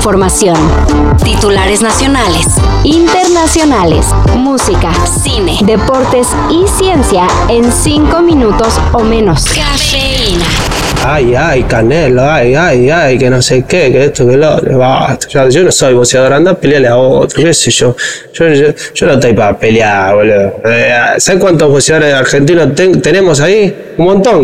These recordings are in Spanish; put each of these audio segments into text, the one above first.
información. Titulares nacionales, internacionales, música, cine, deportes y ciencia en cinco minutos o menos. Cafeína. Ay, ay, Canelo, ay, ay, ay, que no sé qué, que esto, que lo otro, basta. Yo, yo no soy boxeador, anda a pelearle a otro, qué sé yo. Yo, yo, yo no estoy para pelear, boludo. Eh, ¿Sabes cuántos boxeadores argentinos ten- tenemos ahí? Un montón.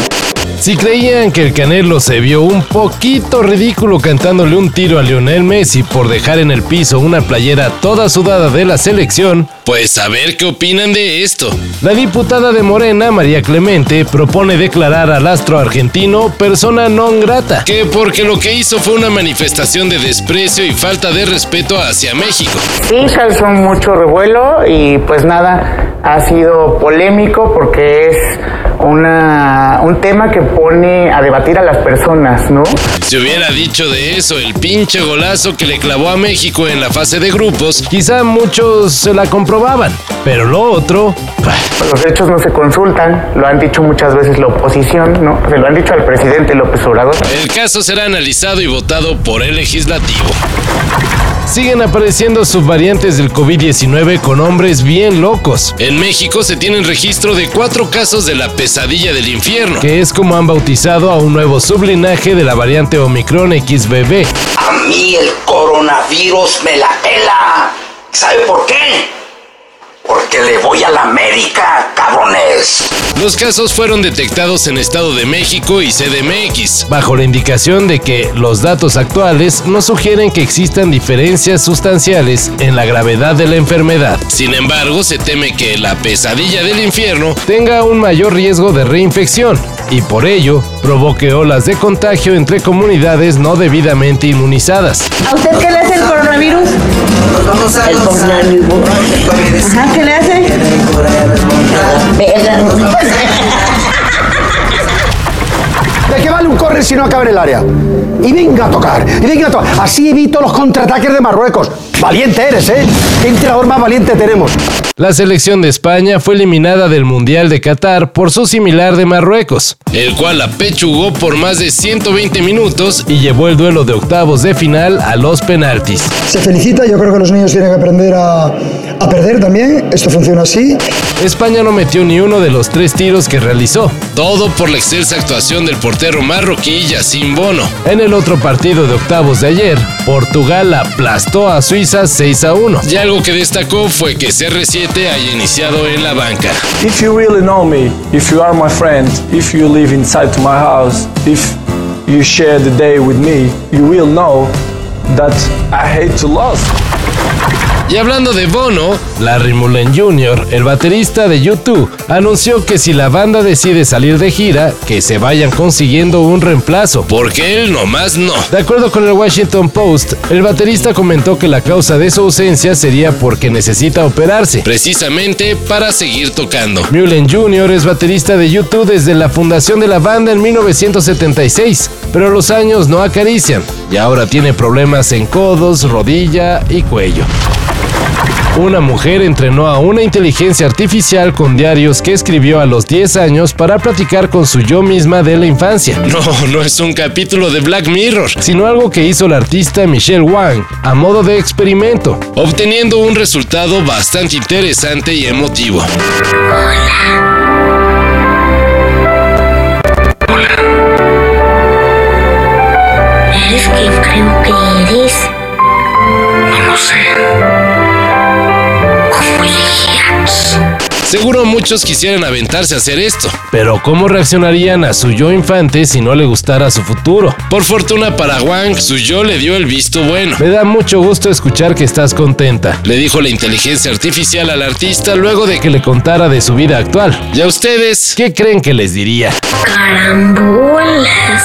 Si creían que el Canelo se vio un poquito ridículo cantándole un tiro a Lionel Messi por dejar en el piso una playera toda sudada de la selección, pues a ver qué opinan de esto. La diputada de Morena, María Clemente, propone declarar al astro argentino persona non grata, que porque lo que hizo fue una manifestación de desprecio y falta de respeto hacia México. Sí, causó mucho revuelo y pues nada, ha sido polémico porque es una, un tema que pone a debatir a las personas, ¿no? Si hubiera dicho de eso el pinche golazo que le clavó a México en la fase de grupos, quizá muchos se la comprobaban. Pero lo otro, bah, Los hechos no se consultan, lo han dicho muchas veces la oposición, ¿no? Se lo han dicho al presidente López Obrador. el caso será analizado y votado por el legislativo. Siguen apareciendo subvariantes del COVID-19 con hombres bien locos. En México se tienen registro de cuatro casos de la pesadilla del infierno, que es como han bautizado a un nuevo sublinaje de la variante Omicron XBB. A mí el coronavirus me la pela. ¿Sabe por qué? Porque le voy a la América, cabrones. Los casos fueron detectados en Estado de México y CDMX, bajo la indicación de que los datos actuales no sugieren que existan diferencias sustanciales en la gravedad de la enfermedad. Sin embargo, se teme que la pesadilla del infierno tenga un mayor riesgo de reinfección y por ello provoque olas de contagio entre comunidades no debidamente inmunizadas. ¿A usted qué le hace el coronavirus? El coronavirus. Ajá, ¿qué le hace? ¿De qué vale un correr si no acaba en el área? Y venga a tocar, y venga a tocar. Así evito los contraataques de Marruecos. Valiente eres, ¿eh? ¿Qué entrenador más valiente tenemos? La selección de España fue eliminada del Mundial de Qatar por su similar de Marruecos, el cual la pechugó por más de 120 minutos y llevó el duelo de octavos de final a los penaltis. Se felicita, yo creo que los niños tienen que aprender a, a perder también, esto funciona así. España no metió ni uno de los tres tiros que realizó, todo por la excelsa actuación del portero marroquí Yacine Bono. En el otro partido de octavos de ayer, Portugal aplastó a Suiza 6 a 1. Y algo que destacó fue que CR7 haya iniciado en la banca. If you really know me, if you are my friend, if you live inside to my house, if you share the day with me, you will know that I hate to lose. Y hablando de Bono, Larry Mullen Jr., el baterista de YouTube, anunció que si la banda decide salir de gira, que se vayan consiguiendo un reemplazo, porque él nomás no. De acuerdo con el Washington Post, el baterista comentó que la causa de su ausencia sería porque necesita operarse, precisamente para seguir tocando. Mullen Jr. es baterista de YouTube desde la fundación de la banda en 1976, pero los años no acarician y ahora tiene problemas en codos, rodilla y cuello. Una mujer entrenó a una inteligencia artificial con diarios que escribió a los 10 años para platicar con su yo misma de la infancia. No, no es un capítulo de Black Mirror, sino algo que hizo la artista Michelle Wang a modo de experimento, obteniendo un resultado bastante interesante y emotivo. ¿Eres que eres? No lo sé. ¿Cómo? Seguro muchos quisieran aventarse a hacer esto, pero ¿cómo reaccionarían a su yo infante si no le gustara su futuro? Por fortuna para Wang, su yo le dio el visto bueno. Me da mucho gusto escuchar que estás contenta, le dijo la inteligencia artificial al artista luego de que le contara de su vida actual. ¿Y a ustedes qué creen que les diría? Carambolas.